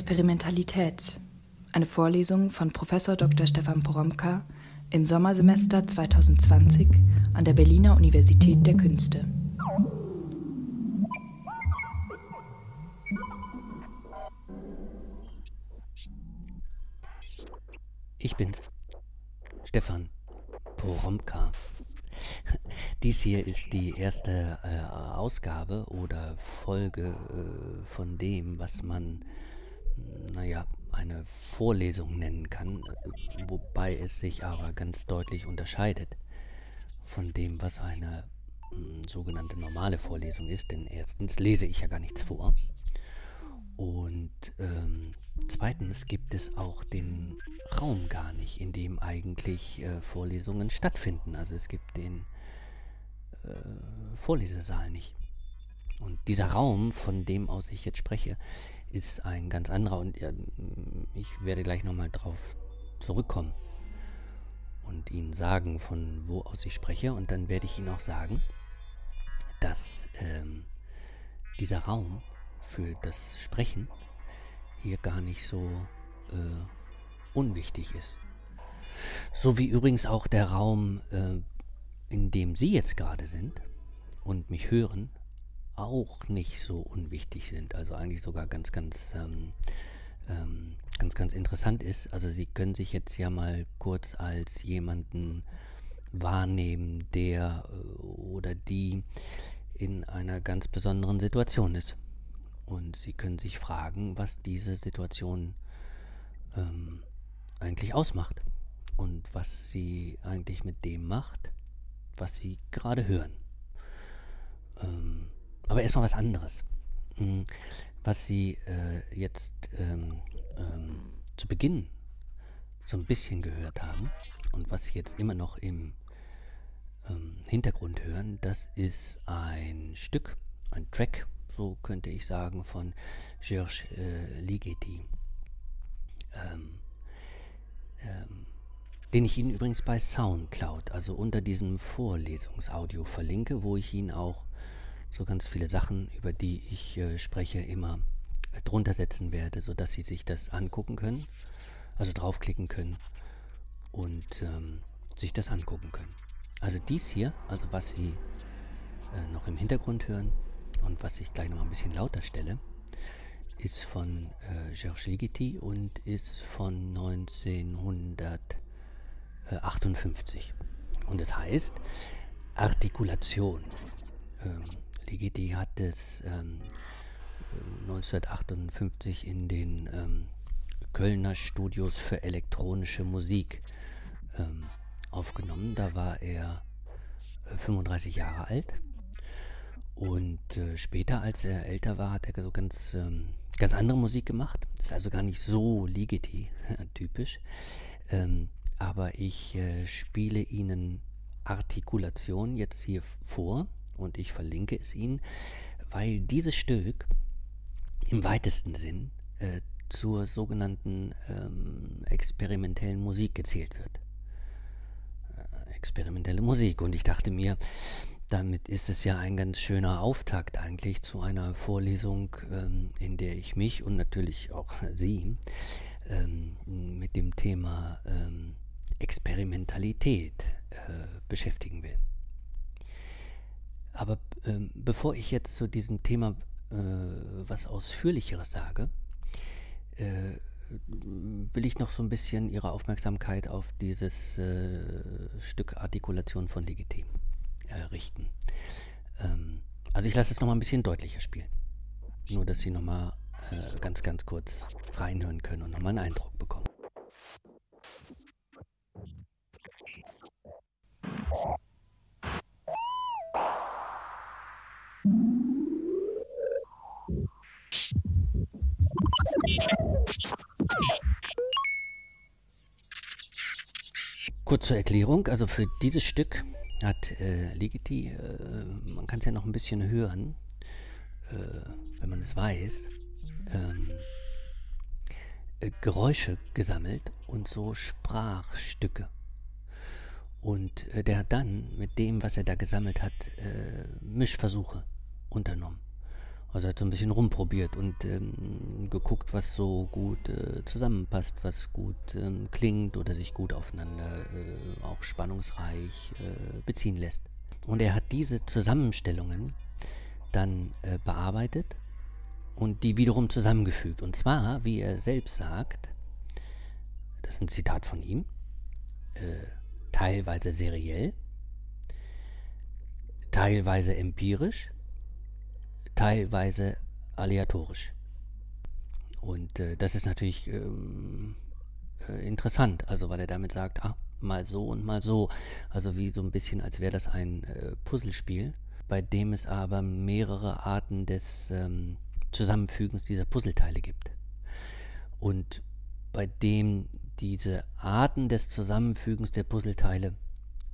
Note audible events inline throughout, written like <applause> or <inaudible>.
Experimentalität. Eine Vorlesung von Prof. Dr. Stefan Poromka im Sommersemester 2020 an der Berliner Universität der Künste. Ich bin's, Stefan Poromka. Dies hier ist die erste äh, Ausgabe oder Folge äh, von dem, was man, naja, eine Vorlesung nennen kann, wobei es sich aber ganz deutlich unterscheidet von dem, was eine mh, sogenannte normale Vorlesung ist. Denn erstens lese ich ja gar nichts vor. Und ähm, zweitens gibt es auch den Raum gar nicht, in dem eigentlich äh, Vorlesungen stattfinden. Also es gibt den äh, Vorlesesaal nicht. Und dieser Raum, von dem aus ich jetzt spreche, ist ein ganz anderer und ich werde gleich nochmal drauf zurückkommen und Ihnen sagen, von wo aus ich spreche und dann werde ich Ihnen auch sagen, dass ähm, dieser Raum für das Sprechen hier gar nicht so äh, unwichtig ist. So wie übrigens auch der Raum, äh, in dem Sie jetzt gerade sind und mich hören, auch nicht so unwichtig sind. Also eigentlich sogar ganz, ganz, ähm, ähm, ganz, ganz interessant ist. Also Sie können sich jetzt ja mal kurz als jemanden wahrnehmen, der äh, oder die in einer ganz besonderen Situation ist. Und Sie können sich fragen, was diese Situation ähm, eigentlich ausmacht und was sie eigentlich mit dem macht, was Sie gerade hören. Ähm, aber erstmal was anderes. Hm, was Sie äh, jetzt ähm, ähm, zu Beginn so ein bisschen gehört haben und was Sie jetzt immer noch im ähm, Hintergrund hören, das ist ein Stück, ein Track, so könnte ich sagen, von Georges äh, Ligeti. Ähm, ähm, den ich Ihnen übrigens bei SoundCloud, also unter diesem Vorlesungsaudio verlinke, wo ich Ihnen auch so ganz viele Sachen, über die ich äh, spreche, immer äh, drunter setzen werde, sodass Sie sich das angucken können, also draufklicken können und ähm, sich das angucken können. Also dies hier, also was Sie äh, noch im Hintergrund hören und was ich gleich noch ein bisschen lauter stelle, ist von äh, Georges Ligeti und ist von 1900 58. Und es das heißt Artikulation. Ähm, Ligeti hat es ähm, 1958 in den ähm, Kölner Studios für elektronische Musik ähm, aufgenommen. Da war er äh, 35 Jahre alt. Und äh, später, als er älter war, hat er so ganz, ähm, ganz andere Musik gemacht. Das ist also gar nicht so Ligeti-typisch. Ähm, aber ich äh, spiele Ihnen Artikulation jetzt hier vor und ich verlinke es Ihnen, weil dieses Stück im weitesten Sinn äh, zur sogenannten ähm, experimentellen Musik gezählt wird. Äh, experimentelle Musik. Und ich dachte mir, damit ist es ja ein ganz schöner Auftakt eigentlich zu einer Vorlesung, ähm, in der ich mich und natürlich auch <laughs> Sie ähm, mit dem Thema ähm, Experimentalität äh, beschäftigen will. Aber ähm, bevor ich jetzt zu diesem Thema äh, was Ausführlicheres sage, äh, will ich noch so ein bisschen Ihre Aufmerksamkeit auf dieses äh, Stück Artikulation von Legitim äh, richten. Ähm, also ich lasse es nochmal ein bisschen deutlicher spielen. Nur, dass Sie nochmal äh, ganz, ganz kurz reinhören können und nochmal einen Eindruck bekommen. Kurz zur Erklärung, also für dieses Stück hat äh, Ligeti, äh, man kann es ja noch ein bisschen hören, äh, wenn man es weiß, ähm, äh, Geräusche gesammelt und so Sprachstücke. Und äh, der hat dann mit dem, was er da gesammelt hat, äh, Mischversuche unternommen. Also hat so ein bisschen rumprobiert und ähm, geguckt, was so gut äh, zusammenpasst, was gut ähm, klingt oder sich gut aufeinander äh, auch spannungsreich äh, beziehen lässt. Und er hat diese Zusammenstellungen dann äh, bearbeitet und die wiederum zusammengefügt. Und zwar, wie er selbst sagt, das ist ein Zitat von ihm, äh, teilweise seriell, teilweise empirisch, teilweise aleatorisch. Und äh, das ist natürlich ähm, äh, interessant, also weil er damit sagt, ah, mal so und mal so. Also wie so ein bisschen, als wäre das ein äh, Puzzlespiel, bei dem es aber mehrere Arten des ähm, Zusammenfügens dieser Puzzleteile gibt. Und bei dem diese Arten des Zusammenfügens der Puzzleteile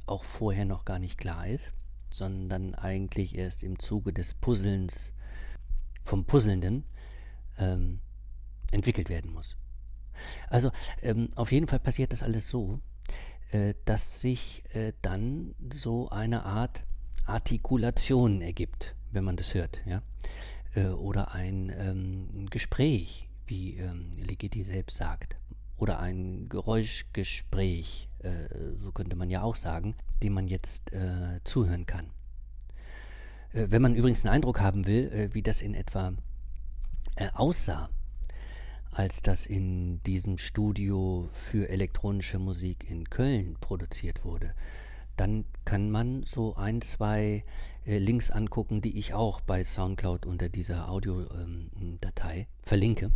auch vorher noch gar nicht klar ist, sondern eigentlich erst im Zuge des Puzzlens vom Puzzlenden ähm, entwickelt werden muss. Also ähm, auf jeden Fall passiert das alles so, äh, dass sich äh, dann so eine Art Artikulation ergibt, wenn man das hört, ja, äh, oder ein ähm, Gespräch, wie ähm, Ligeti selbst sagt, oder ein Geräuschgespräch, so könnte man ja auch sagen, dem man jetzt äh, zuhören kann. Äh, wenn man übrigens einen Eindruck haben will, äh, wie das in etwa äh, aussah, als das in diesem Studio für elektronische Musik in Köln produziert wurde, dann kann man so ein, zwei äh, Links angucken, die ich auch bei SoundCloud unter dieser Audiodatei ähm, verlinke.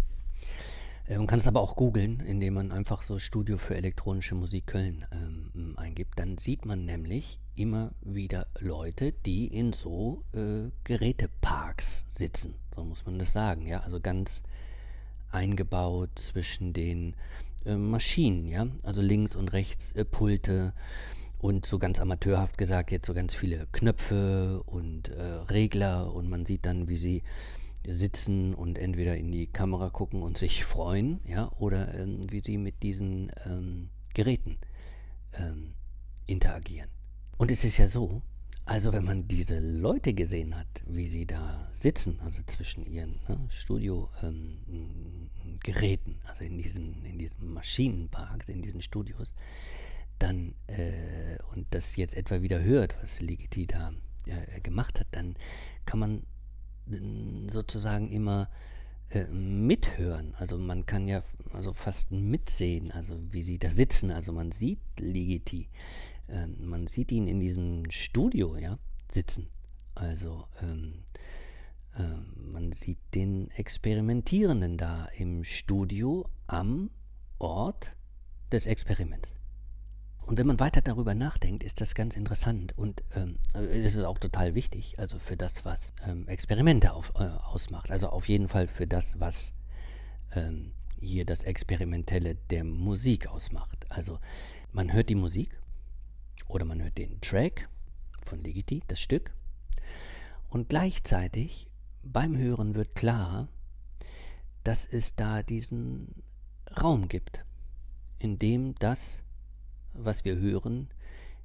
Äh, man kann es aber auch googeln, indem man einfach so Studio für elektronische Musik Köln ähm, eingibt. Dann sieht man nämlich immer wieder Leute, die in so äh, Geräteparks sitzen. So muss man das sagen. Ja, also ganz eingebaut zwischen den äh, Maschinen. Ja, also links und rechts äh, Pulte und so ganz amateurhaft gesagt jetzt so ganz viele Knöpfe und äh, Regler und man sieht dann, wie sie sitzen und entweder in die Kamera gucken und sich freuen, ja, oder ähm, wie sie mit diesen ähm, Geräten ähm, interagieren. Und es ist ja so, also wenn man diese Leute gesehen hat, wie sie da sitzen, also zwischen ihren ne, Studiogeräten, ähm, also in diesen, in diesen Maschinenparks, in diesen Studios, dann äh, und das jetzt etwa wieder hört, was Ligeti da äh, gemacht hat, dann kann man sozusagen immer äh, mithören. Also man kann ja also fast mitsehen, also wie sie da sitzen. Also man sieht Ligeti, äh, man sieht ihn in diesem Studio, ja, sitzen. Also ähm, äh, man sieht den Experimentierenden da im Studio am Ort des Experiments. Und wenn man weiter darüber nachdenkt, ist das ganz interessant und ähm, es ist auch total wichtig, also für das, was ähm, Experimente auf, äh, ausmacht. Also auf jeden Fall für das, was ähm, hier das Experimentelle der Musik ausmacht. Also man hört die Musik oder man hört den Track von Legiti, das Stück, und gleichzeitig beim Hören wird klar, dass es da diesen Raum gibt, in dem das was wir hören,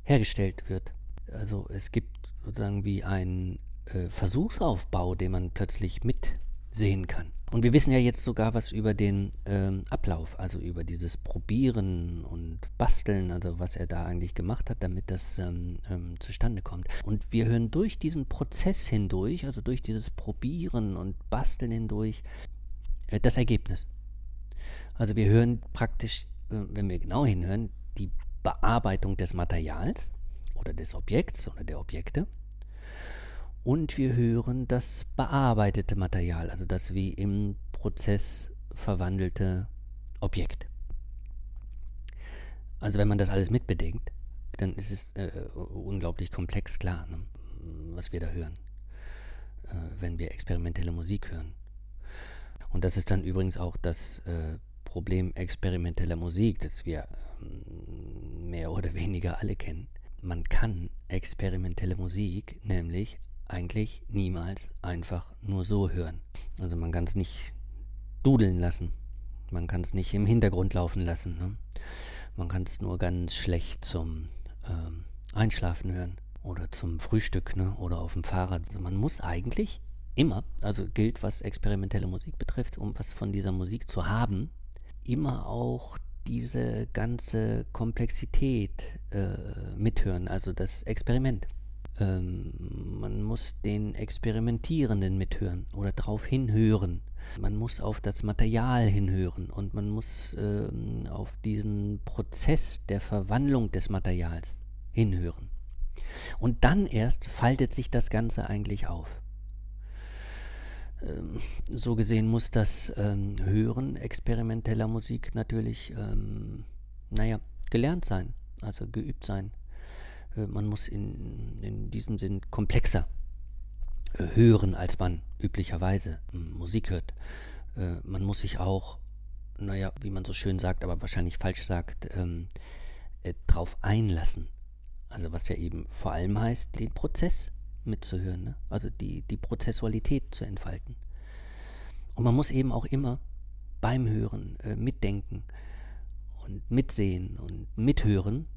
hergestellt wird. Also es gibt sozusagen wie einen äh, Versuchsaufbau, den man plötzlich mitsehen kann. Und wir wissen ja jetzt sogar was über den ähm, Ablauf, also über dieses Probieren und Basteln, also was er da eigentlich gemacht hat, damit das ähm, ähm, zustande kommt. Und wir hören durch diesen Prozess hindurch, also durch dieses Probieren und Basteln hindurch, äh, das Ergebnis. Also wir hören praktisch, äh, wenn wir genau hinhören, Bearbeitung des Materials oder des Objekts oder der Objekte. Und wir hören das bearbeitete Material, also das wie im Prozess verwandelte Objekt. Also wenn man das alles mitbedenkt, dann ist es äh, unglaublich komplex klar, ne, was wir da hören, äh, wenn wir experimentelle Musik hören. Und das ist dann übrigens auch das äh, Problem experimenteller Musik, das wir ähm, mehr oder <laughs> weniger alle kennen. Man kann experimentelle Musik nämlich eigentlich niemals einfach nur so hören. Also man kann es nicht dudeln lassen. Man kann es nicht im Hintergrund laufen lassen. Ne? Man kann es nur ganz schlecht zum ähm, Einschlafen hören oder zum Frühstück ne? oder auf dem Fahrrad. Also man muss eigentlich immer, also gilt, was experimentelle Musik betrifft, um was von dieser Musik zu haben, immer auch diese ganze Komplexität äh, mithören, also das Experiment. Ähm, man muss den Experimentierenden mithören oder darauf hinhören. Man muss auf das Material hinhören und man muss ähm, auf diesen Prozess der Verwandlung des Materials hinhören. Und dann erst faltet sich das Ganze eigentlich auf. Ähm, so gesehen muss das ähm, Hören experimenteller Musik natürlich, ähm, naja, gelernt sein, also geübt sein. Äh, man muss in, in diesem Sinn komplexer äh, hören, als man üblicherweise ähm, Musik hört. Äh, man muss sich auch, naja, wie man so schön sagt, aber wahrscheinlich falsch sagt, ähm, äh, drauf einlassen. Also was ja eben vor allem heißt, den Prozess mitzuhören, ne? also die, die Prozessualität zu entfalten. Und man muss eben auch immer beim Hören äh, mitdenken und mitsehen und mithören,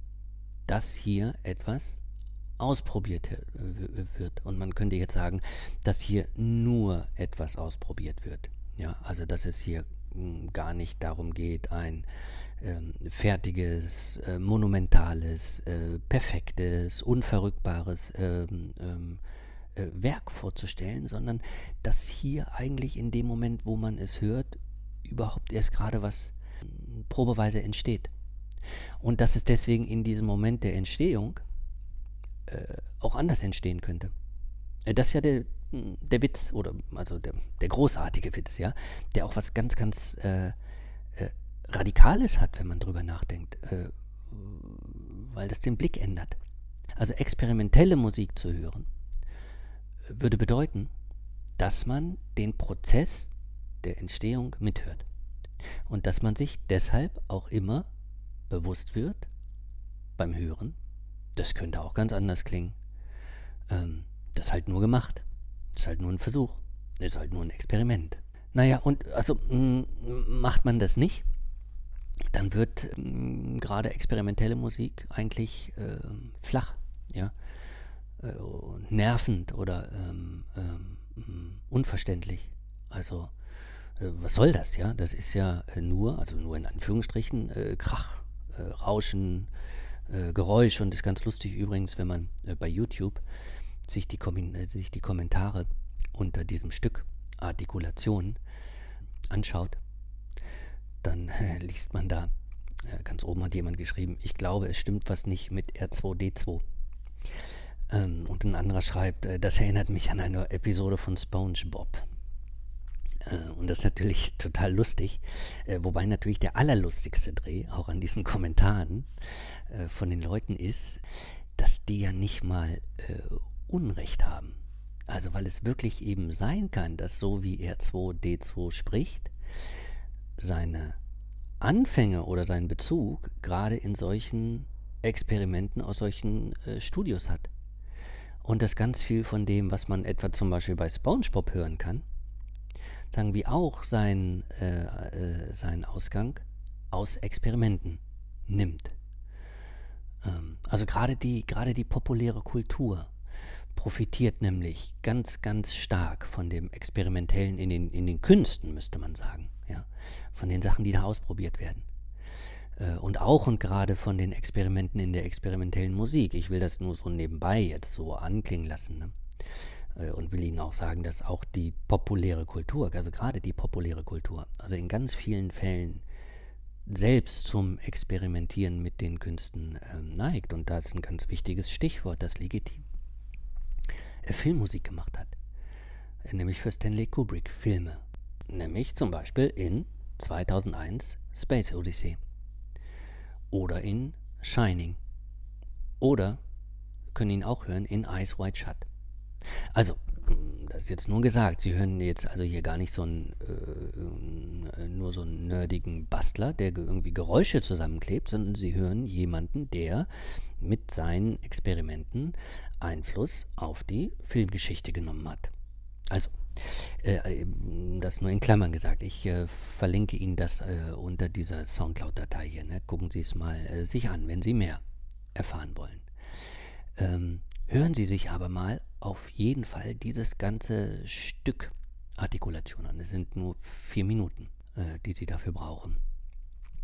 dass hier etwas ausprobiert wird. Und man könnte jetzt sagen, dass hier nur etwas ausprobiert wird. Ja, also dass es hier hm, gar nicht darum geht, ein ähm, fertiges, äh, monumentales, äh, perfektes, unverrückbares ähm, ähm, äh, Werk vorzustellen, sondern dass hier eigentlich in dem Moment, wo man es hört, überhaupt erst gerade was hm, probeweise entsteht. Und dass es deswegen in diesem Moment der Entstehung äh, auch anders entstehen könnte. Äh, das ist ja der, hm, der Witz, oder also der, der großartige Witz, ja, der auch was ganz, ganz äh, äh, Radikales hat, wenn man drüber nachdenkt, äh, weil das den Blick ändert. Also experimentelle Musik zu hören, würde bedeuten, dass man den Prozess der Entstehung mithört. Und dass man sich deshalb auch immer bewusst wird beim Hören, das könnte auch ganz anders klingen. Ähm, das ist halt nur gemacht. Das ist halt nur ein Versuch. Das ist halt nur ein Experiment. Naja, und also macht man das nicht, dann wird gerade experimentelle Musik eigentlich äh, flach, ja, äh, nervend oder ähm, ähm, unverständlich. Also äh, was soll das, ja? Das ist ja äh, nur, also nur in Anführungsstrichen, äh, Krach, äh, Rauschen, Geräusch und ist ganz lustig übrigens, wenn man bei YouTube sich die, sich die Kommentare unter diesem Stück Artikulation anschaut, dann äh, liest man da, äh, ganz oben hat jemand geschrieben, ich glaube, es stimmt was nicht mit R2D2. Ähm, und ein anderer schreibt, das erinnert mich an eine Episode von SpongeBob. Äh, und das ist natürlich <laughs> total lustig. Äh, wobei natürlich der allerlustigste Dreh, auch an diesen Kommentaren äh, von den Leuten ist, dass die ja nicht mal Unrecht haben. Also weil es wirklich eben sein kann, dass so wie R2D2 spricht, seine Anfänge oder seinen Bezug gerade in solchen Experimenten aus solchen äh, Studios hat. Und dass ganz viel von dem, was man etwa zum Beispiel bei SpongeBob hören kann, sagen wir auch seinen, äh, äh, seinen Ausgang aus Experimenten nimmt. Ähm, also gerade die, die populäre Kultur profitiert nämlich ganz, ganz stark von dem Experimentellen in den, in den Künsten, müsste man sagen. Ja? Von den Sachen, die da ausprobiert werden. Äh, und auch und gerade von den Experimenten in der experimentellen Musik. Ich will das nur so nebenbei jetzt so anklingen lassen. Ne? Äh, und will Ihnen auch sagen, dass auch die populäre Kultur, also gerade die populäre Kultur, also in ganz vielen Fällen selbst zum Experimentieren mit den Künsten äh, neigt. Und da ist ein ganz wichtiges Stichwort, das legitim. Er Filmmusik gemacht hat. Äh, nämlich für Stanley Kubrick Filme. Nämlich zum Beispiel in 2001 Space Odyssey. Oder in Shining. Oder, können ihn auch hören, in Eyes Wide Shut. Also, das ist jetzt nur gesagt. Sie hören jetzt also hier gar nicht so einen, äh, nur so einen nerdigen Bastler, der irgendwie Geräusche zusammenklebt, sondern Sie hören jemanden, der mit seinen Experimenten Einfluss auf die Filmgeschichte genommen hat. Also, äh, das nur in Klammern gesagt. Ich äh, verlinke Ihnen das äh, unter dieser Soundcloud-Datei hier. Ne? Gucken Sie es mal äh, sich an, wenn Sie mehr erfahren wollen. Ähm, hören Sie sich aber mal auf jeden Fall dieses ganze Stück Artikulation an. Es sind nur vier Minuten, äh, die Sie dafür brauchen.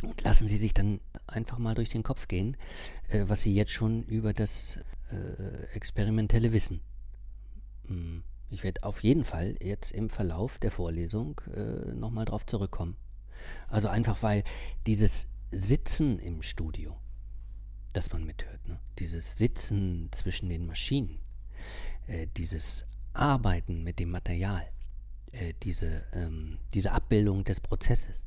Und lassen Sie sich dann einfach mal durch den Kopf gehen, äh, was Sie jetzt schon über das äh, experimentelle Wissen. Hm. Ich werde auf jeden Fall jetzt im Verlauf der Vorlesung äh, nochmal drauf zurückkommen. Also einfach weil dieses Sitzen im Studio, das man mithört, ne? dieses Sitzen zwischen den Maschinen, äh, dieses Arbeiten mit dem Material, äh, diese, ähm, diese Abbildung des Prozesses,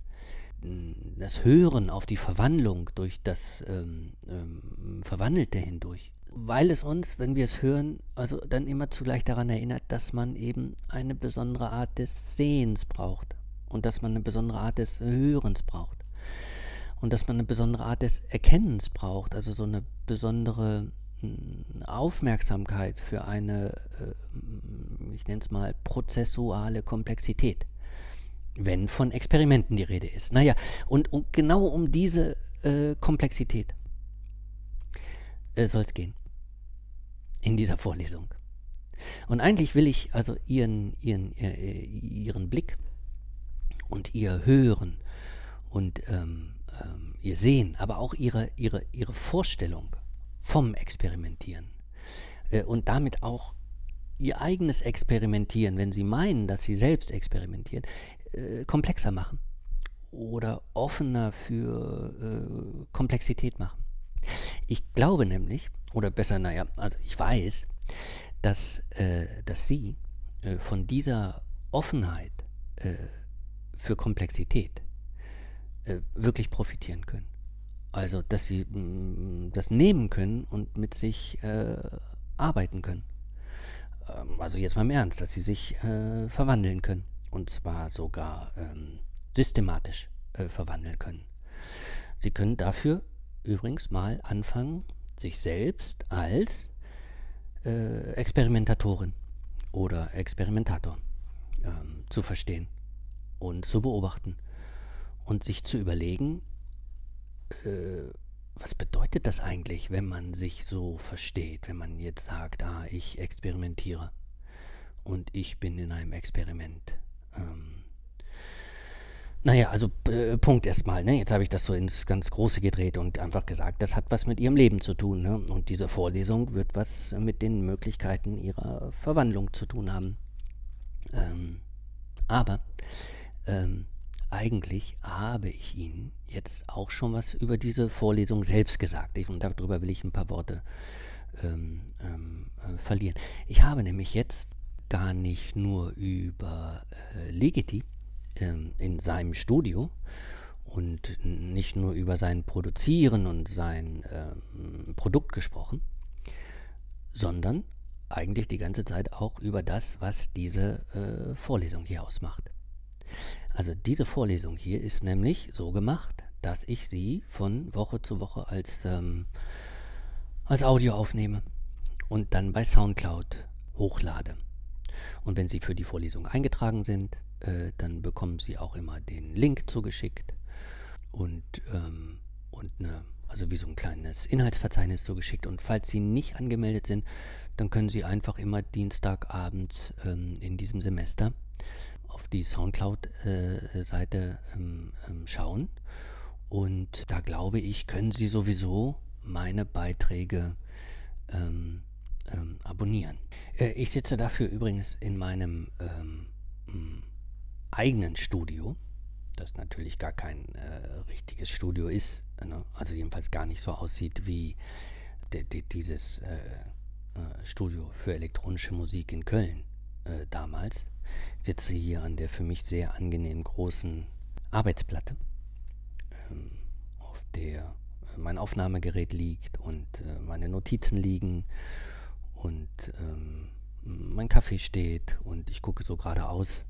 das Hören auf die Verwandlung durch das ähm, ähm, Verwandelte hindurch, weil es uns, wenn wir es hören, also dann immer zugleich daran erinnert, dass man eben eine besondere Art des Sehens braucht und dass man eine besondere Art des Hörens braucht und dass man eine besondere Art des Erkennens braucht, also so eine besondere hm, Aufmerksamkeit für eine, äh, ich nenne es mal, prozessuale Komplexität, wenn von Experimenten die Rede ist. Naja, und, und genau um diese äh, Komplexität äh, soll es gehen in dieser Vorlesung. Und eigentlich will ich also ihren, ihren, äh, ihren Blick und ihr Hören und ähm, ähm, ihr Sehen, aber auch ihre, ihre, ihre Vorstellung vom Experimentieren äh, und damit auch ihr eigenes Experimentieren, wenn sie meinen, dass sie selbst experimentieren, äh, komplexer machen oder offener für äh, Komplexität machen. Ich glaube nämlich, oder besser, naja, also ich weiß, dass, äh, dass Sie äh, von dieser Offenheit äh, für Komplexität äh, wirklich profitieren können. Also, dass Sie mh, mm, das nehmen können und mit sich äh, arbeiten können. Ähm, also jetzt mal im Ernst, dass Sie sich äh, verwandeln können. Und zwar sogar ähm, systematisch verwandeln können. Sie können dafür übrigens mal anfangen, sich selbst als äh, Experimentatorin oder Experimentator ähm, zu verstehen und zu beobachten und sich zu überlegen, äh, was bedeutet das eigentlich, wenn man sich so versteht, wenn man jetzt sagt, ah, ich experimentiere und ich bin in einem Experiment. Ähm, naja, also äh, Punkt erstmal. Ne? Jetzt habe ich das so ins ganz Große gedreht und einfach gesagt, das hat was mit ihrem Leben zu tun. Ne? Und diese Vorlesung wird was mit den Möglichkeiten ihrer Verwandlung zu tun haben. Ähm, aber ähm, eigentlich habe ich Ihnen jetzt auch schon was über diese Vorlesung selbst gesagt. Ich, und darüber will ich ein paar Worte ähm, ähm äh, verlieren. Ich habe nämlich jetzt gar nicht nur über äh, Legiti ähm, in seinem Studio und nicht nur über sein Produzieren und sein ähm, Produkt gesprochen, sondern eigentlich die ganze Zeit auch über das, was diese äh, Vorlesung hier ausmacht. Also diese Vorlesung hier ist nämlich so gemacht, dass ich sie von Woche zu Woche als, ähm, als Audio aufnehme und dann bei SoundCloud hochlade. Und wenn Sie für die Vorlesung eingetragen sind, äh, dann bekommen Sie auch immer den Link zugeschickt und, ähm, und eine, also wie so ein kleines Inhaltsverzeichnis zugeschickt. Und falls Sie nicht angemeldet sind, dann können Sie einfach immer Dienstagabends ähm, in diesem Semester auf die Soundcloud-Seite äh, ähm, ähm, schauen. Und da glaube ich, können Sie sowieso meine Beiträge ähm, ähm, abonnieren. Äh, ich sitze dafür übrigens in meinem ähm, eigenen Studio, das natürlich gar kein äh, richtiges Studio ist, ne? also jedenfalls gar nicht so aussieht wie dieses äh, äh, Studio für elektronische Musik in Köln äh, damals. Ich sitze hier an der für mich sehr angenehm großen Arbeitsplatte, ähm, auf der äh, mein Aufnahmegerät liegt und äh, meine Notizen liegen und ähm, mein Kaffee steht und ich gucke so geradeaus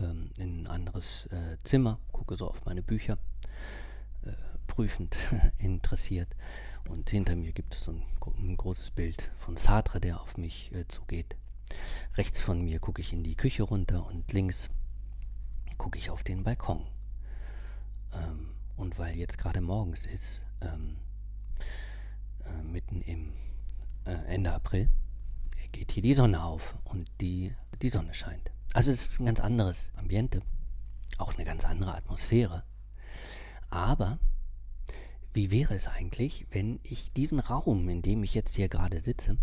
ähm, in ein anderes äh, Zimmer, gucke so auf meine Bücher, äh, prüfend <laughs> interessiert. Und hinter mir gibt es so ein, ein, großes Bild von Sartre, der auf mich äh, zugeht. Rechts von mir gucke ich in die Küche runter und links gucke ich auf den Balkon. Ähm, und weil jetzt gerade morgens ist, ähm, äh, mitten im äh, Ende April geht hier die Sonne auf und die, die Sonne scheint. Also es ist ein ganz anderes Ambiente, auch eine ganz andere Atmosphäre. Aber wie wäre es eigentlich, wenn ich diesen Raum, in dem ich jetzt hier gerade sitze,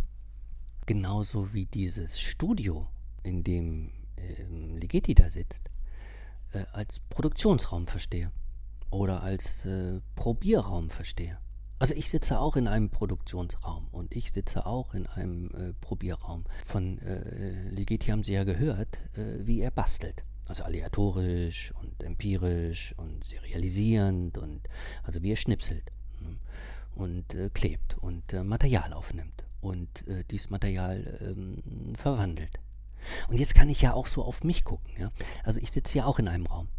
genauso wie dieses Studio, in dem äh, Ligeti da sitzt, äh, als Produktionsraum verstehe oder als äh, Probierraum verstehe. Also ich sitze auch in einem Produktionsraum und ich sitze auch in einem äh, Probierraum. Von äh, Ligeti haben Sie ja gehört, äh, wie er bastelt. Also aleatorisch und empirisch und serialisierend und also wie er schnipselt ne? und äh, klebt und äh, Material aufnimmt und äh, dieses Material ähm, verwandelt. Und jetzt kann ich ja auch so auf mich gucken. Ja? Also ich sitze ja auch in einem Raum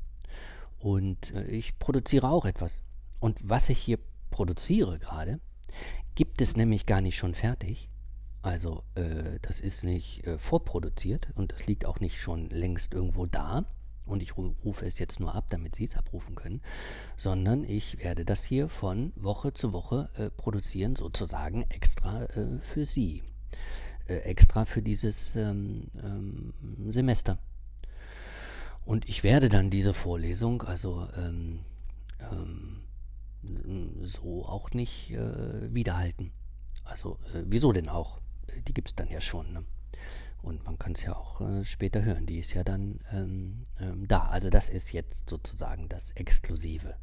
und äh, ich produziere auch etwas. Und was ich hier produziere gerade, gibt es nämlich gar nicht schon fertig. Also äh, das ist nicht äh, vorproduziert und das liegt auch nicht schon längst irgendwo da. Und ich rufe es jetzt nur ab, damit Sie es abrufen können, sondern ich werde das hier von Woche zu Woche äh, produzieren, sozusagen extra äh, für Sie. Äh, extra für dieses ähm, ähm, Semester. Und ich werde dann diese Vorlesung, also ähm, ähm so auch nicht äh, wiederhalten. Also äh, wieso denn auch? Die gibt es dann ja schon. Ne? Und man kann es ja auch äh, später hören. Die ist ja dann ähm, ähm, da. Also das ist jetzt sozusagen das Exklusive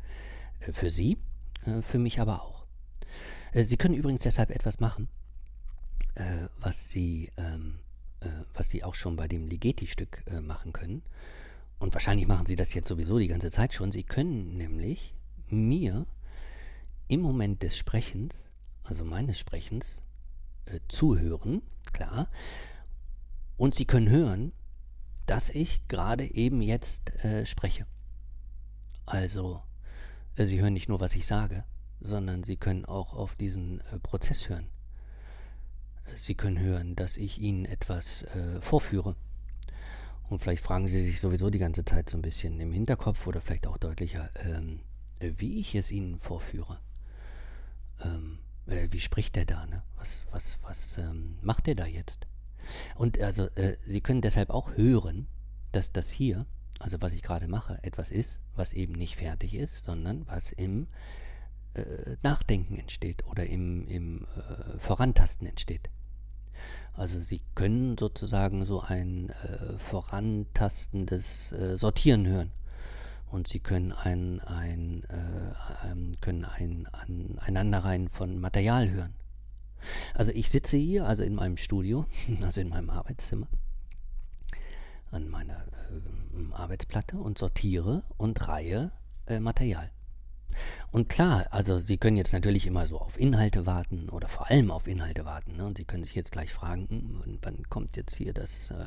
äh, für Sie, äh, für mich aber auch. Äh, Sie können übrigens deshalb etwas machen, was Sie ähm, was Sie auch schon bei dem Ligeti-Stück machen können. Und wahrscheinlich machen Sie das jetzt sowieso die ganze Zeit schon. Sie können nämlich mir im Moment des Sprechens, also meines Sprechens, äh, zuhören, klar. Und Sie können hören, dass ich gerade eben jetzt äh, spreche. Also, äh, Sie hören nicht nur, was ich sage, sondern Sie können auch auf diesen äh, Prozess hören. Sie können hören, dass ich Ihnen etwas äh, vorführe. Und vielleicht fragen Sie sich sowieso die ganze Zeit so ein bisschen im Hinterkopf oder vielleicht auch deutlicher, ähm, wie ich es Ihnen vorführe ähm, äh, wie spricht der da, ne? Was, was, was ähm, macht der da jetzt? Und also, äh, Sie können deshalb auch hören, dass das hier, also was ich gerade mache, etwas ist, was eben nicht fertig ist, sondern was im äh, Nachdenken entsteht oder im, im äh, Vorantasten entsteht. Also Sie können sozusagen so ein äh, vorantastendes äh, Sortieren hören und sie können ein, ein, äh, ähm, können ein, ein Aneinanderreihen von Material hören. Also ich sitze hier, also in meinem Studio, <laughs> also in meinem Arbeitszimmer, an meiner äh, Arbeitsplatte und sortiere und reihe äh, Material. Und klar, also Sie können jetzt natürlich immer so auf Inhalte warten oder vor allem auf Inhalte warten. Ne? Und Sie können sich jetzt gleich fragen, wann kommt jetzt hier das äh,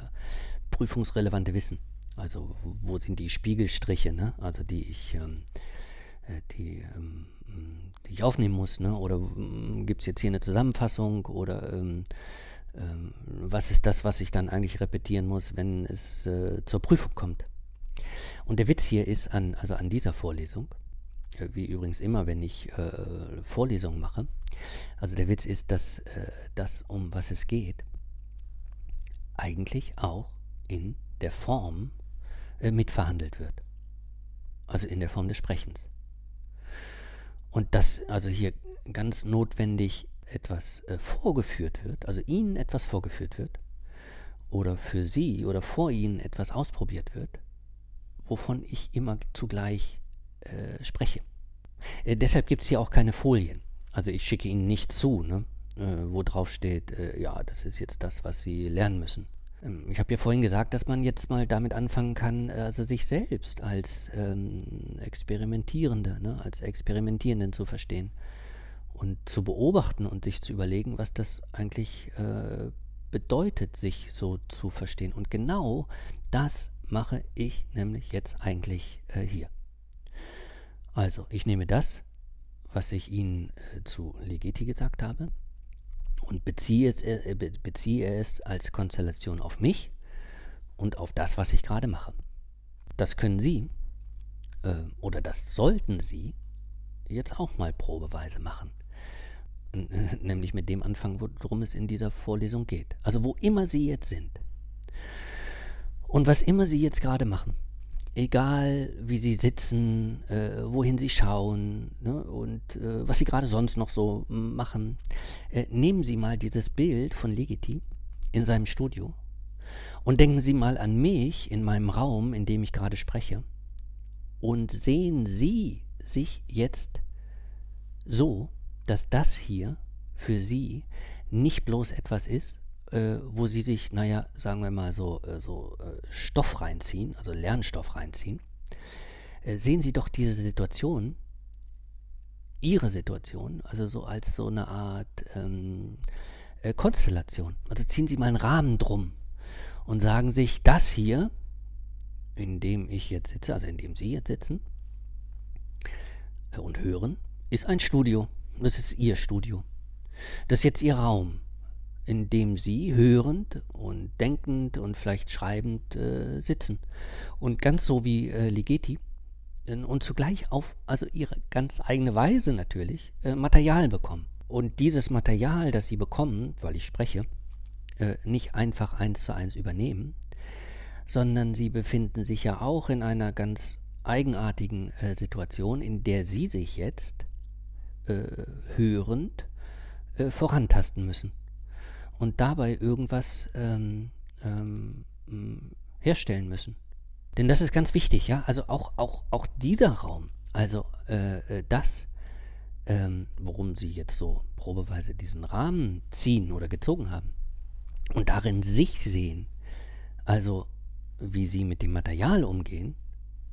prüfungsrelevante Wissen? Also wo sind die Spiegelstriche, ne? Also die ich, ähm, äh, die, ähm, die ich aufnehmen muss, ne? Oder ähm, gibt es jetzt hier eine Zusammenfassung oder ähm, ähm, was ist das, was ich dann eigentlich repetieren muss, wenn es äh, zur Prüfung kommt? Und der Witz hier ist an, also an dieser Vorlesung, äh, wie übrigens immer, wenn ich äh, Vorlesungen mache, also der Witz ist, dass äh, das, um was es geht, eigentlich auch in der Form äh, mitverhandelt wird. Also in der Form des Sprechens. Und dass also hier ganz notwendig etwas äh, vorgeführt wird, also Ihnen etwas vorgeführt wird, oder für Sie oder vor Ihnen etwas ausprobiert wird, wovon ich immer zugleich äh, spreche. Äh, deshalb gibt es hier auch keine Folien. Also ich schicke Ihnen nicht zu, ne, äh, wo drauf steht, ja, das ist jetzt das, was Sie lernen müssen. Ähm, ich habe ja vorhin gesagt, dass man jetzt mal damit anfangen kann, also sich selbst als ähm, Experimentierende, ne, als Experimentierenden zu verstehen und zu beobachten und sich zu überlegen, was das eigentlich äh, bedeutet, sich so zu verstehen. Und genau das mache ich nämlich jetzt eigentlich äh, hier. Also, ich nehme das, was ich Ihnen äh, zu Legiti gesagt habe, und beziehe es, äh, beziehe es als Konstellation auf mich und auf das, was ich gerade mache. Das können Sie äh, oder das sollten Sie jetzt auch mal probeweise machen. <laughs> nämlich mit dem anfangen, worum es in dieser Vorlesung geht. Also wo immer Sie jetzt sind und was immer Sie jetzt gerade machen, egal wie Sie sitzen, äh, wohin Sie schauen ne, und äh, was Sie gerade sonst noch so machen, äh, nehmen Sie mal dieses Bild von Legiti in seinem Studio und denken Sie mal an mich in meinem Raum, in dem ich gerade spreche und sehen Sie sich jetzt so, dass das hier für Sie nicht bloß etwas ist, äh, wo Sie sich, naja, sagen wir mal so, äh, so äh, Stoff reinziehen, also Lernstoff reinziehen. Äh, sehen Sie doch diese Situation, Ihre Situation, also so als so eine Art ähm, äh, Konstellation. Also ziehen Sie mal einen Rahmen drum und sagen sich, das hier, in dem ich jetzt sitze, also in dem Sie jetzt sitzen äh, und hören, ist ein Studio. Das ist Ihr Studio. Das ist jetzt Ihr Raum, in dem Sie hörend und denkend und vielleicht schreibend äh, sitzen. Und ganz so wie äh, Ligeti und zugleich auf, also Ihre ganz eigene Weise natürlich, äh, Material bekommen. Und dieses Material, das Sie bekommen, weil ich spreche, äh, nicht einfach eins zu eins übernehmen, sondern Sie befinden sich ja auch in einer ganz eigenartigen äh, Situation, in der Sie sich jetzt äh, hörend vorantasten müssen und dabei irgendwas ähm, ähm, herstellen müssen. Denn das ist ganz wichtig, ja. Also auch, auch, auch dieser Raum, also äh, äh, das, ähm, worum Sie jetzt so probeweise diesen Rahmen ziehen oder gezogen haben und darin sich sehen, also wie Sie mit dem Material umgehen,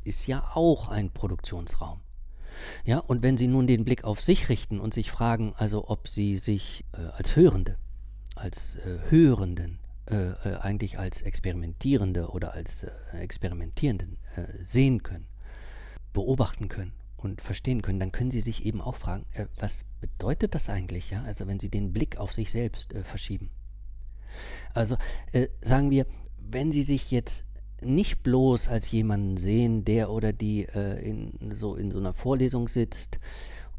ist ja auch ein Produktionsraum. Ja, und wenn Sie nun den Blick auf sich richten und sich fragen, also ob Sie sich äh, als Hörende, als äh, Hörenden, äh, äh eigentlich als Experimentierende oder als äh, Experimentierenden äh, sehen können, beobachten können und verstehen können, dann können Sie sich eben auch fragen, was bedeutet das eigentlich, ja? Also wenn Sie den Blick auf sich selbst verschieben. Also sagen wir, wenn Sie sich jetzt nicht bloß als jemanden sehen, der oder die äh, in, so in so einer Vorlesung sitzt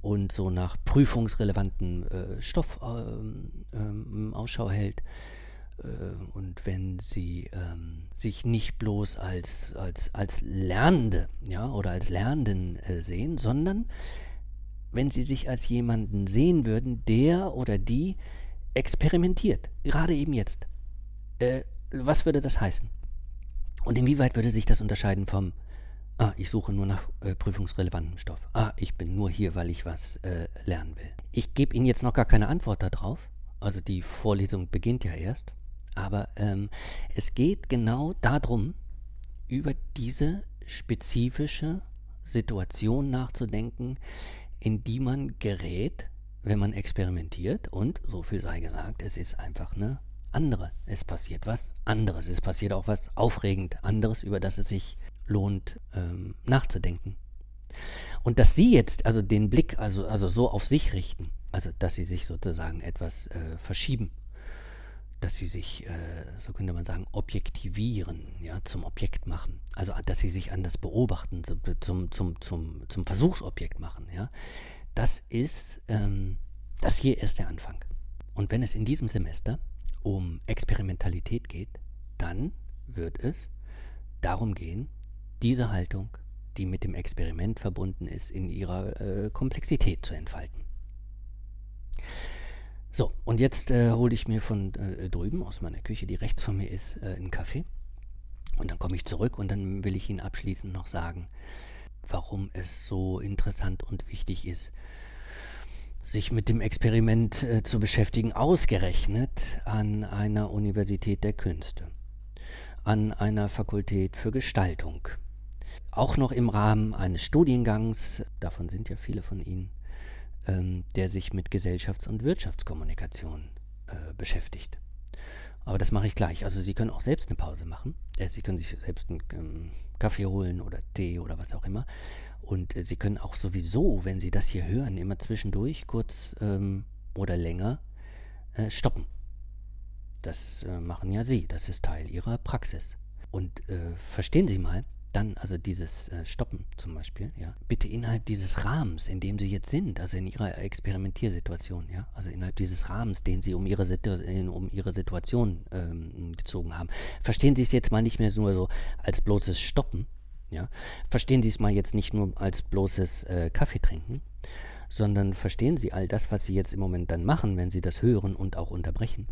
und so nach prüfungsrelevanten äh, Stoff äh, Ausschau hält. Äh, und wenn sie ähm, sich nicht bloß als, als, als Lernende ja, oder als Lernenden äh, sehen, sondern wenn sie sich als jemanden sehen würden, der oder die experimentiert, gerade eben jetzt. Äh, was würde das heißen? Und inwieweit würde sich das unterscheiden vom, ah, ich suche nur nach äh, prüfungsrelevantem Stoff. Ah, ich bin nur hier, weil ich was äh, lernen will. Ich gebe Ihnen jetzt noch gar keine Antwort darauf. Also die Vorlesung beginnt ja erst. Aber ähm, es geht genau darum, über diese spezifische Situation nachzudenken, in die man gerät, wenn man experimentiert. Und, so viel sei gesagt, es ist einfach eine andere. Es passiert was anderes. Es passiert auch was aufregend anderes, über das es sich lohnt ähm, nachzudenken. Und dass Sie jetzt also den Blick also, also so auf sich richten, also dass Sie sich sozusagen etwas äh, verschieben, dass Sie sich, äh, so könnte man sagen, objektivieren, ja, zum Objekt machen. Also dass Sie sich an das Beobachten zum, zum, zum, zum Versuchsobjekt machen, ja. Das ist, ähm, das hier ist der Anfang. Und wenn es in diesem Semester um Experimentalität geht, dann wird es darum gehen, diese Haltung, die mit dem Experiment verbunden ist, in ihrer äh, Komplexität zu entfalten. So, und jetzt äh, hole ich mir von äh, drüben aus meiner Küche, die rechts von mir ist, äh, einen Kaffee. Und dann komme ich zurück und dann will ich Ihnen abschließend noch sagen, warum es so interessant und wichtig ist, sich mit dem Experiment äh, zu beschäftigen, ausgerechnet an einer Universität der Künste, an einer Fakultät für Gestaltung. Auch noch im Rahmen eines Studiengangs, davon sind ja viele von Ihnen, ähm, der sich mit Gesellschafts- und Wirtschaftskommunikation äh, beschäftigt. Aber das mache ich gleich. Also Sie können auch selbst eine Pause machen. Äh, Sie können sich selbst einen ähm, Kaffee holen oder Tee oder was auch immer und äh, Sie können auch sowieso, wenn Sie das hier hören, immer zwischendurch kurz ähm, oder länger äh, stoppen. Das äh, machen ja Sie, das ist Teil Ihrer Praxis. Und äh, verstehen Sie mal, dann also dieses äh, Stoppen zum Beispiel, ja, bitte innerhalb dieses Rahmens, in dem Sie jetzt sind, also in Ihrer Experimentiersituation, ja, also innerhalb dieses Rahmens, den Sie um Ihre, Situ um ihre Situation ähm, gezogen haben. Verstehen Sie es jetzt mal nicht mehr nur so als bloßes Stoppen, ja. Verstehen Sie es mal jetzt nicht nur als bloßes äh, Kaffee trinken, sondern verstehen Sie all das, was Sie jetzt im Moment dann machen, wenn Sie das hören und auch unterbrechen,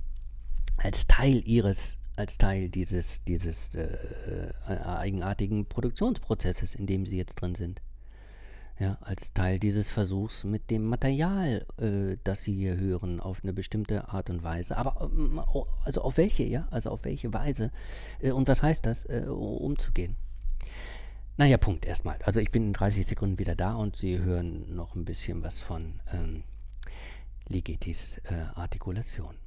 als Teil Ihres als Teil dieses, dieses äh, äh, eigenartigen Produktionsprozesses, in dem sie jetzt drin sind. Ja, als Teil dieses Versuchs mit dem Material, äh, das sie hier hören, auf eine bestimmte Art und Weise. Aber ähm, also auf welche, ja? Also auf welche Weise äh, und was heißt das, äh, umzugehen? Naja, Punkt erstmal. Also ich bin in 30 Sekunden wieder da und Sie hören noch ein bisschen was von ähm, Ligetis äh, Artikulation.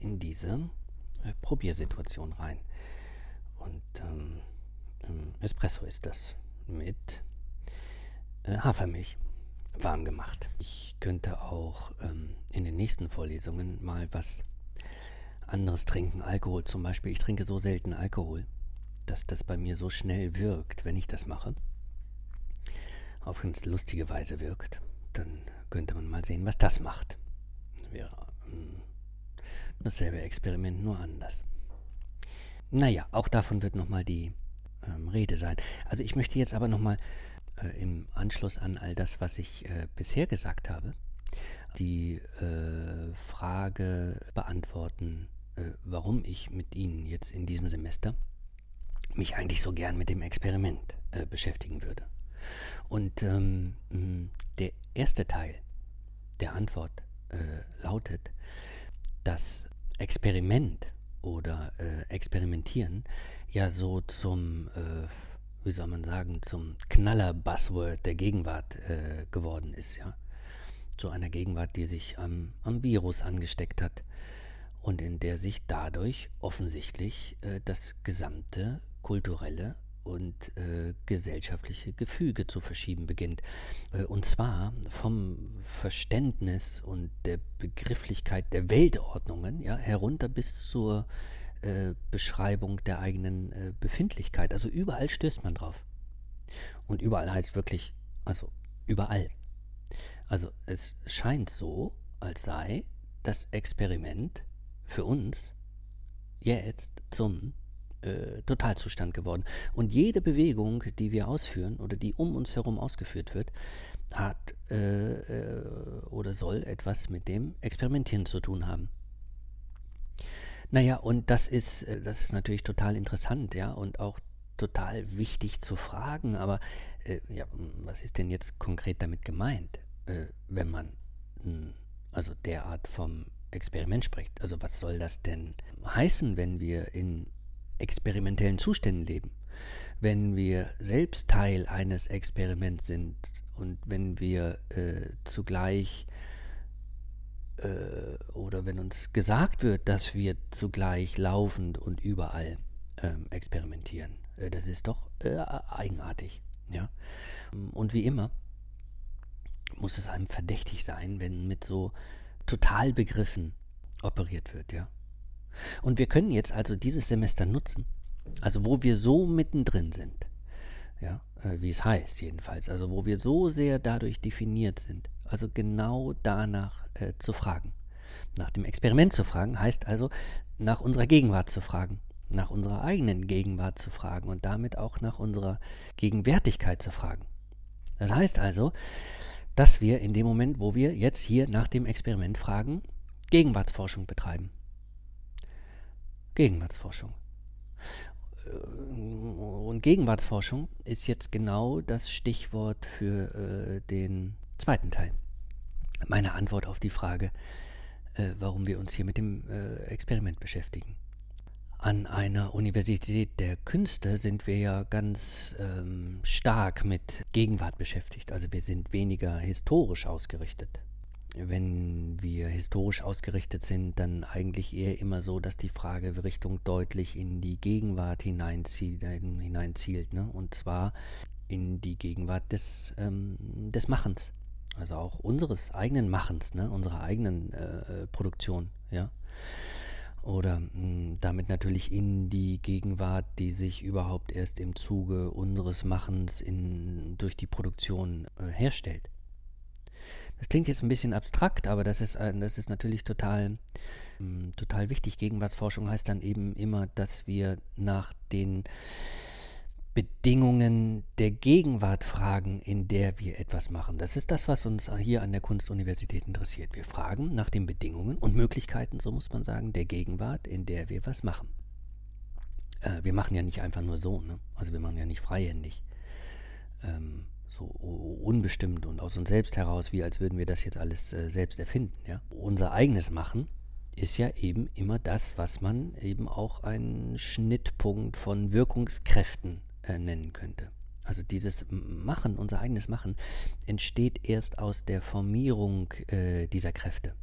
In diese äh, Probiersituation rein. Und ähm, ähm, Espresso ist das mit äh, Hafermilch warm gemacht. Ich könnte auch ähm, in den nächsten Vorlesungen mal was anderes trinken. Alkohol zum Beispiel. Ich trinke so selten Alkohol, dass das bei mir so schnell wirkt, wenn ich das mache. Auf ganz lustige Weise wirkt. Dann könnte man mal sehen, was das macht wäre dasselbe Experiment, nur anders. Naja, auch davon wird nochmal die ähm, Rede sein. Also ich möchte jetzt aber nochmal äh, im Anschluss an all das, was ich äh, bisher gesagt habe, die äh, Frage beantworten, äh, warum ich mit Ihnen jetzt in diesem Semester mich eigentlich so gern mit dem Experiment äh, beschäftigen würde. Und ähm, der erste Teil der Antwort äh, lautet, dass Experiment oder äh, Experimentieren ja so zum, äh, wie soll man sagen, zum Knaller-Buzzword der Gegenwart äh, geworden ist, ja. Zu einer Gegenwart, die sich am, am Virus angesteckt hat und in der sich dadurch offensichtlich äh, das gesamte kulturelle und äh, gesellschaftliche Gefüge zu verschieben beginnt. Äh, und zwar vom Verständnis und der Begrifflichkeit der Weltordnungen ja, herunter bis zur äh, Beschreibung der eigenen äh, Befindlichkeit. Also überall stößt man drauf. Und überall heißt wirklich, also überall. Also es scheint so, als sei das Experiment für uns jetzt zum äh, Totalzustand geworden. Und jede Bewegung, die wir ausführen oder die um uns herum ausgeführt wird, hat äh, äh, oder soll etwas mit dem Experimentieren zu tun haben. Naja, und das ist, äh, das ist natürlich total interessant, ja, und auch total wichtig zu fragen, aber äh, ja, was ist denn jetzt konkret damit gemeint, äh, wenn man hm, also derart vom Experiment spricht? Also was soll das denn heißen, wenn wir in experimentellen Zuständen leben, wenn wir selbst Teil eines Experiments sind und wenn wir äh, zugleich äh, oder wenn uns gesagt wird, dass wir zugleich laufend und überall ähm, experimentieren, äh, das ist doch äh, eigenartig. Ja? Und wie immer muss es einem verdächtig sein, wenn mit so Totalbegriffen operiert wird, ja. Und wir können jetzt also dieses Semester nutzen, also wo wir so mittendrin sind, ja, äh, wie es heißt jedenfalls, also wo wir so sehr dadurch definiert sind, also genau danach äh, zu fragen. Nach dem Experiment zu fragen heißt also, nach unserer Gegenwart zu fragen, nach unserer eigenen Gegenwart zu fragen und damit auch nach unserer Gegenwärtigkeit zu fragen. Das heißt also, dass wir in dem Moment, wo wir jetzt hier nach dem Experiment fragen, Gegenwartsforschung betreiben. Gegenwartsforschung. Und Gegenwartsforschung ist jetzt genau das Stichwort für äh, den zweiten Teil meiner Antwort auf die Frage, äh, warum wir uns hier mit dem äh, Experiment beschäftigen. An einer Universität der Künste sind wir ja ganz ähm, stark mit Gegenwart beschäftigt. Also wir sind weniger historisch ausgerichtet wenn wir historisch ausgerichtet sind, dann eigentlich eher immer so, dass die Fragerichtung deutlich in die Gegenwart hineinzielt, äh, hineinzielt ne? und zwar in die Gegenwart des, ähm, des Machens, also auch unseres eigenen Machens, ne? unserer eigenen äh, Produktion, ja. Oder mh, hm, damit natürlich in die Gegenwart, die sich überhaupt erst im Zuge unseres Machens in, durch die Produktion äh, herstellt. Das klingt jetzt ein bisschen abstrakt, aber das ist, das ist natürlich total, ähm, total wichtig. Gegenwartsforschung heißt dann eben immer, dass wir nach den Bedingungen der Gegenwart fragen, in der wir etwas machen. Das ist das, was uns hier an der Kunstuniversität interessiert. Wir fragen nach den Bedingungen und Möglichkeiten, so muss man sagen, der Gegenwart, in der wir was machen. Äh, wir machen ja nicht einfach nur so, ne? also wir machen ja nicht freihändig. Ähm, so unbestimmt und aus uns selbst heraus, wie als würden wir das jetzt alles äh, selbst erfinden. Ja? Unser eigenes Machen ist ja eben immer das, was man eben auch einen Schnittpunkt von Wirkungskräften äh, nennen könnte. Also dieses Machen, unser eigenes Machen, entsteht erst aus der Formierung äh, dieser Kräfte.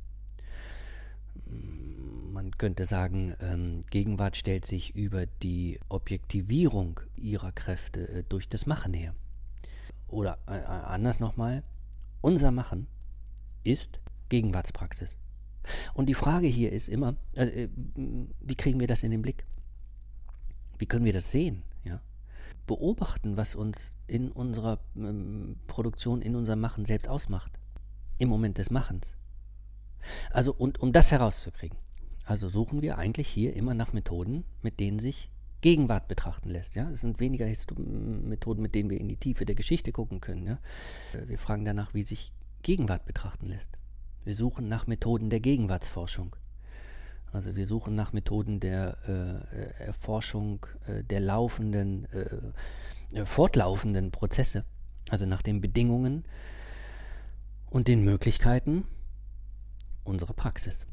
Man könnte sagen, ähm, Gegenwart stellt sich über die Objektivierung ihrer Kräfte äh, durch das Machen her. Oder äh, äh, anders nochmal, unser Machen ist Gegenwartspraxis. Und die Frage hier ist immer, äh, äh, wie kriegen wir das in den Blick? Wie können wir das sehen? Ja? Beobachten, was uns in unserer ähm, Produktion, in unserem Machen selbst ausmacht. Im Moment des Machens. Also, und um das herauszukriegen, also suchen wir eigentlich hier immer nach Methoden, mit denen sich Gegenwart betrachten lässt. Ja? Es sind weniger Histo Methoden, mit denen wir in die Tiefe der Geschichte gucken können. Ja? Äh, wir fragen danach, wie sich Gegenwart betrachten lässt. Wir suchen nach Methoden der Gegenwartsforschung. Also wir suchen nach Methoden der äh, Erforschung äh, der laufenden, äh, fortlaufenden Prozesse. Also nach den Bedingungen und den Möglichkeiten unserer Praxis.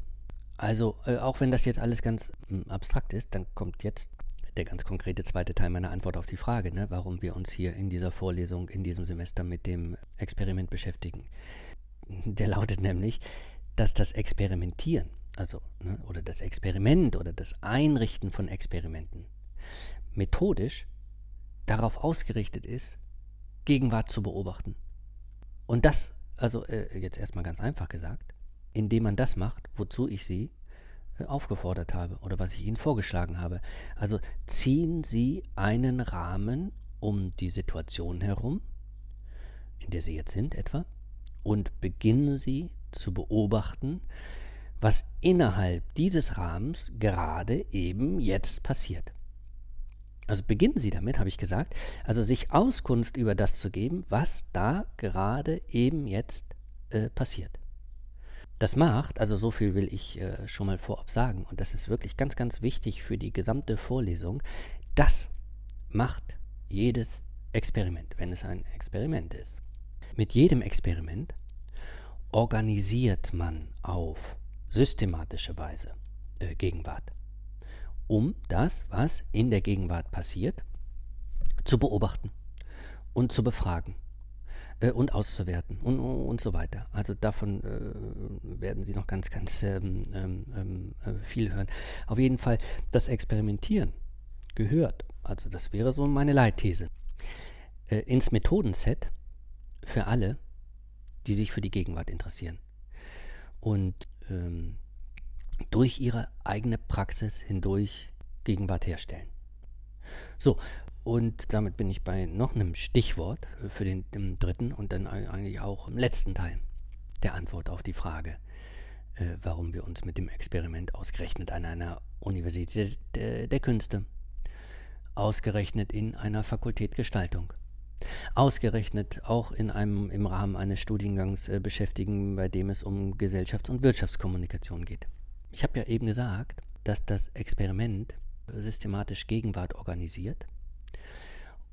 Also äh, auch wenn das jetzt alles ganz hm, abstrakt ist, dann kommt jetzt der ganz konkrete zweite Teil meiner Antwort auf die Frage, ne, warum wir uns hier in dieser Vorlesung, in diesem Semester mit dem Experiment beschäftigen. Der lautet nämlich, dass das Experimentieren, also ne, oder das Experiment oder das Einrichten von Experimenten methodisch darauf ausgerichtet ist, Gegenwart zu beobachten. Und das, also äh, jetzt erstmal ganz einfach gesagt, indem man das macht, wozu ich Sie aufgefordert habe oder was ich Ihnen vorgeschlagen habe. Also ziehen Sie einen Rahmen um die Situation herum, in der Sie jetzt sind etwa, und beginnen Sie zu beobachten, was innerhalb dieses Rahmens gerade eben jetzt passiert. Also beginnen Sie damit, habe ich gesagt, also sich Auskunft über das zu geben, was da gerade eben jetzt äh, passiert. Das macht, also so viel will ich äh, schon mal vorab sagen, und das ist wirklich ganz, ganz wichtig für die gesamte Vorlesung, das macht jedes Experiment, wenn es ein Experiment ist. Mit jedem Experiment organisiert man auf systematische Weise äh, Gegenwart, um das, was in der Gegenwart passiert, zu beobachten und zu befragen äh, und auszuwerten und, und so weiter. Also davon äh, werden Sie noch ganz, ganz ähm, ähm, ähm, äh, viel hören. Auf jeden Fall, das Experimentieren gehört, also das wäre so meine Leitthese, äh, ins Methodenset für alle, die sich für die Gegenwart interessieren und ähm, durch ihre eigene Praxis hindurch Gegenwart herstellen. So, und damit bin ich bei noch einem Stichwort für den, dritten und dann eigentlich auch im letzten Teil der Antwort auf die Frage, äh, warum wir uns mit dem Experiment ausgerechnet an einer Universität der, der Künste, ausgerechnet in einer Fakultät Gestaltung, ausgerechnet auch in einem im Rahmen eines Studiengangs äh, beschäftigen, bei dem es um Gesellschafts- und Wirtschaftskommunikation geht. Ich habe ja eben gesagt, dass das Experiment systematisch Gegenwart organisiert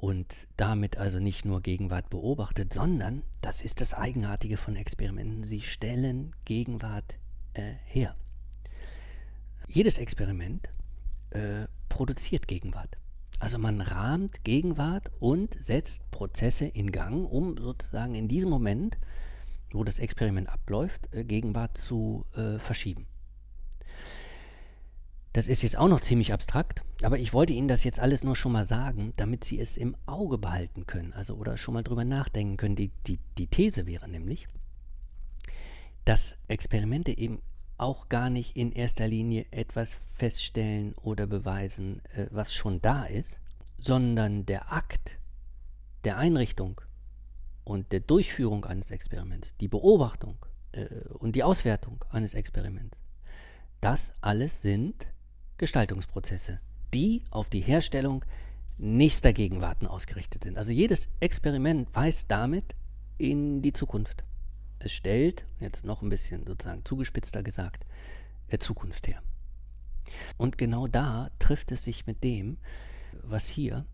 und damit also nicht nur Gegenwart beobachtet, sondern, das ist das Eigenartige von Experimenten, sie stellen Gegenwart äh, her. Jedes Experiment äh, produziert Gegenwart. Also man rahmt Gegenwart und setzt Prozesse in Gang, um sozusagen in diesem Moment, wo das Experiment abläuft, äh, Gegenwart zu äh, verschieben. Das ist jetzt auch noch ziemlich abstrakt, aber ich wollte Ihnen das jetzt alles nur schon mal sagen, damit Sie es im Auge behalten können, also oder schon mal drüber nachdenken können. Die, die, die These wäre nämlich, dass Experimente eben auch gar nicht in erster Linie etwas feststellen oder beweisen, äh, was schon da ist, sondern der Akt der Einrichtung und der Durchführung eines Experiments, die Beobachtung äh, und die Auswertung eines Experiments, das alles sind Gestaltungsprozesse, die auf die Herstellung nächster Gegenwarten ausgerichtet sind. Also jedes Experiment weist damit in die Zukunft. Es stellt, jetzt noch ein bisschen sozusagen zugespitzter gesagt, äh, Zukunft her. Und genau da trifft es sich mit dem, was hier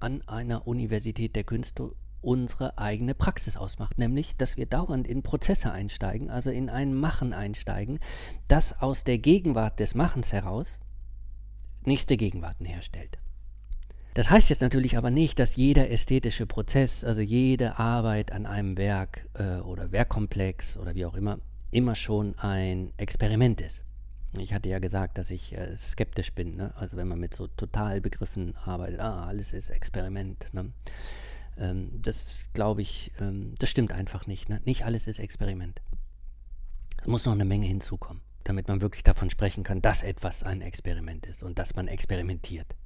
an einer Universität der Künste unsere eigene Praxis ausmacht, nämlich dass wir dauernd in Prozesse einsteigen, also in ein Machen einsteigen, das aus der Gegenwart des Machens heraus nächste Gegenwarten herstellt. Das heißt jetzt natürlich aber nicht, dass jeder ästhetische Prozess, also jede Arbeit an einem Werk äh, oder Werkkomplex oder wie auch immer, immer schon ein Experiment ist. Ich hatte ja gesagt, dass ich äh, skeptisch bin. Ne? Also wenn man mit so Totalbegriffen arbeitet, ah, alles ist Experiment. Ne? Ähm, das glaube ich, ähm, das stimmt einfach nicht. Ne? Nicht alles ist Experiment. Es muss noch eine Menge hinzukommen damit man wirklich davon sprechen kann, dass etwas ein Experiment ist und dass man experimentiert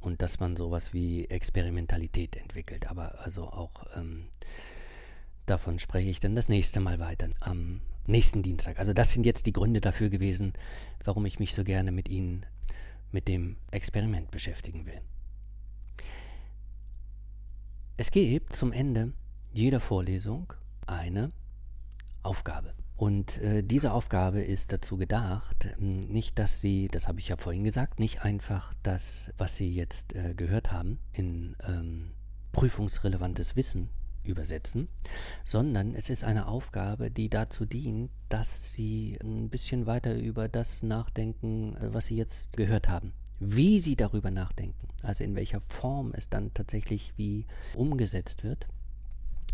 und dass man sowas wie Experimentalität entwickelt. Aber also auch ähm, davon spreche ich dann das nächste Mal weiter am nächsten Dienstag. Also das sind jetzt die Gründe dafür gewesen, warum ich mich so gerne mit Ihnen mit dem Experiment beschäftigen will. Es gibt zum Ende jeder Vorlesung eine Aufgabe. Und äh, diese Aufgabe ist dazu gedacht, ähm, nicht, dass Sie, das habe ich ja vorhin gesagt, nicht einfach das, was Sie jetzt äh, gehört haben, in ähm, prüfungsrelevantes Wissen übersetzen, sondern es ist eine Aufgabe, die dazu dient, dass Sie ein bisschen weiter über das nachdenken, äh, was Sie jetzt gehört haben. Wie Sie darüber nachdenken, also in welcher Form es dann tatsächlich wie umgesetzt wird,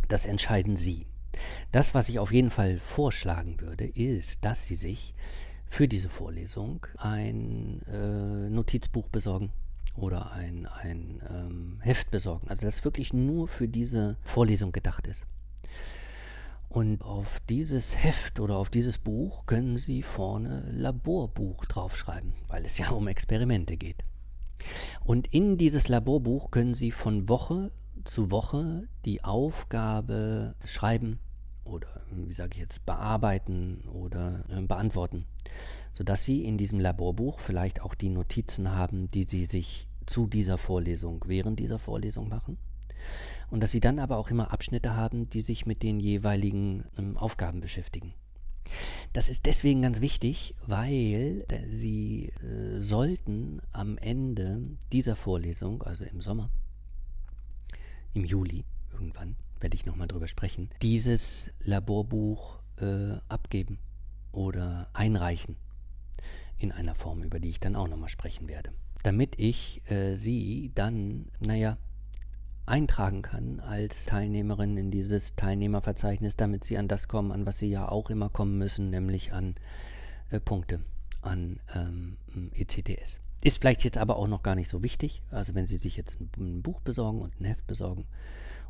das entscheiden Sie. Das, was ich auf jeden Fall vorschlagen würde, ist, dass Sie sich für diese Vorlesung ein äh, Notizbuch besorgen oder ein, ein ähm, Heft besorgen. Also das wirklich nur für diese Vorlesung gedacht ist. Und auf dieses Heft oder auf dieses Buch können Sie vorne Laborbuch draufschreiben, weil es ja um Experimente geht. Und in dieses Laborbuch können Sie von Woche zu Woche die Aufgabe schreiben, oder wie sage ich jetzt, bearbeiten oder äh, beantworten, sodass Sie in diesem Laborbuch vielleicht auch die Notizen haben, die Sie sich zu dieser Vorlesung, während dieser Vorlesung machen. Und dass Sie dann aber auch immer Abschnitte haben, die sich mit den jeweiligen ähm, Aufgaben beschäftigen. Das ist deswegen ganz wichtig, weil äh, Sie äh, sollten am Ende dieser Vorlesung, also im Sommer, im Juli irgendwann, werde ich nochmal drüber sprechen, dieses Laborbuch äh, abgeben oder einreichen in einer Form, über die ich dann auch nochmal sprechen werde. Damit ich äh, sie dann, naja, eintragen kann als Teilnehmerin in dieses Teilnehmerverzeichnis, damit sie an das kommen, an was sie ja auch immer kommen müssen, nämlich an äh, Punkte, an ähm, ECTS. Ist vielleicht jetzt aber auch noch gar nicht so wichtig. Also wenn Sie sich jetzt ein, Buch besorgen und ein Heft besorgen,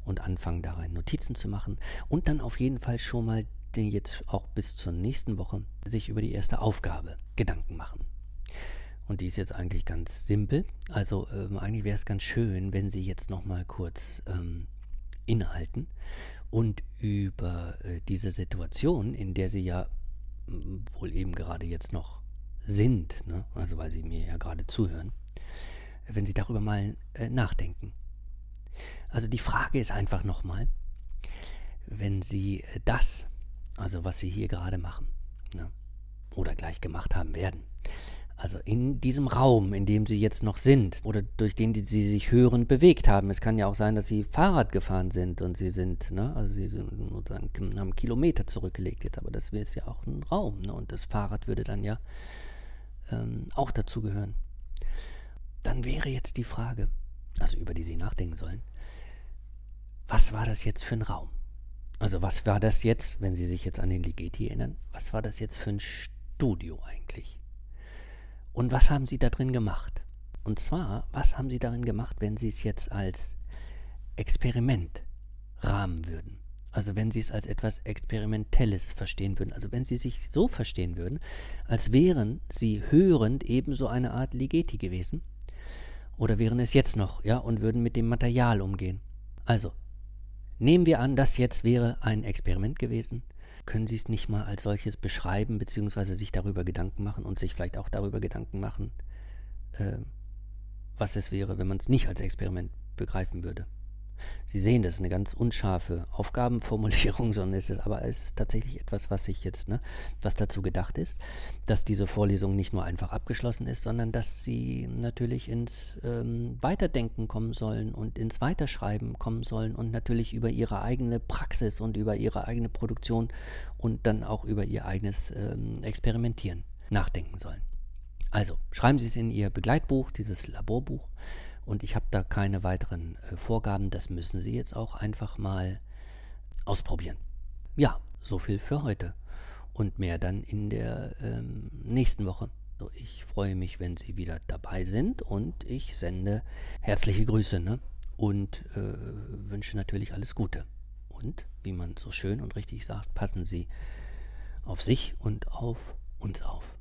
und anfangen, da rein Notizen zu machen und dann auf jeden Fall schon mal jetzt auch bis zur nächsten Woche sich über die erste Aufgabe Gedanken machen. Und die ist jetzt eigentlich ganz simpel. Also ähm, eigentlich wäre es ganz schön, wenn Sie jetzt noch mal kurz ähm, innehalten und über äh, diese Situation, in der Sie ja wohl eben gerade jetzt noch sind, ne? also weil Sie mir ja gerade zuhören, wenn Sie darüber mal äh, nachdenken. Also die Frage ist einfach nochmal, wenn Sie das, also was Sie hier gerade machen, ne? oder gleich gemacht haben werden, also in diesem Raum, in dem sie jetzt noch sind oder durch den sie sich hörend bewegt haben. Es kann ja auch sein, dass sie Fahrrad gefahren sind und sie sind, ne, also sie sind, haben Kilometer zurückgelegt jetzt, aber das ist ja auch ein Raum, ne, und das Fahrrad würde dann ja ähm, auch dazu gehören. Dann wäre jetzt die Frage, also über die Sie nachdenken sollen, was war das jetzt für ein Raum? Also was war das jetzt, wenn Sie sich jetzt an den Ligeti erinnern, was war das jetzt für ein Studio eigentlich? Und was haben Sie da drin gemacht? Und zwar, was haben Sie darin gemacht, wenn Sie es jetzt als Experiment rahmen würden? Also wenn Sie es als etwas Experimentelles verstehen würden, also wenn Sie sich so verstehen würden, als wären Sie hörend ebenso eine Art Ligeti gewesen, oder wären es jetzt noch, ja, und würden mit dem Material umgehen. Also, nehmen wir an, das jetzt wäre ein Experiment gewesen können Sie es nicht mal als solches beschreiben, beziehungsweise sich darüber Gedanken machen und sich vielleicht auch darüber Gedanken machen, äh, was es wäre, wenn man es nicht als Experiment begreifen würde. Sie sehen, das ist eine ganz unscharfe Aufgabenformulierung, <laughs> sondern es ist aber es ist tatsächlich etwas, was ich jetzt, ne, was dazu gedacht ist, dass diese Vorlesung nicht nur einfach abgeschlossen ist, sondern dass sie natürlich ins ähm, Weiterdenken kommen sollen und ins Weiterschreiben kommen sollen und natürlich über ihre eigene Praxis und über ihre eigene Produktion und dann auch über ihr eigenes ähm, Experimentieren nachdenken sollen. Also schreiben Sie es in Ihr Begleitbuch, dieses Laborbuch. Und ich habe da keine weiteren äh, Vorgaben. Das müssen Sie jetzt auch einfach mal ausprobieren. Ja, so viel für heute. Und mehr dann in der ähm, nächsten Woche. So, ich freue mich, wenn Sie wieder dabei sind und ich sende herzliche Grüße ne? und äh, wünsche natürlich alles Gute. Und, wie man so schön und richtig sagt, passen Sie auf sich und auf uns auf.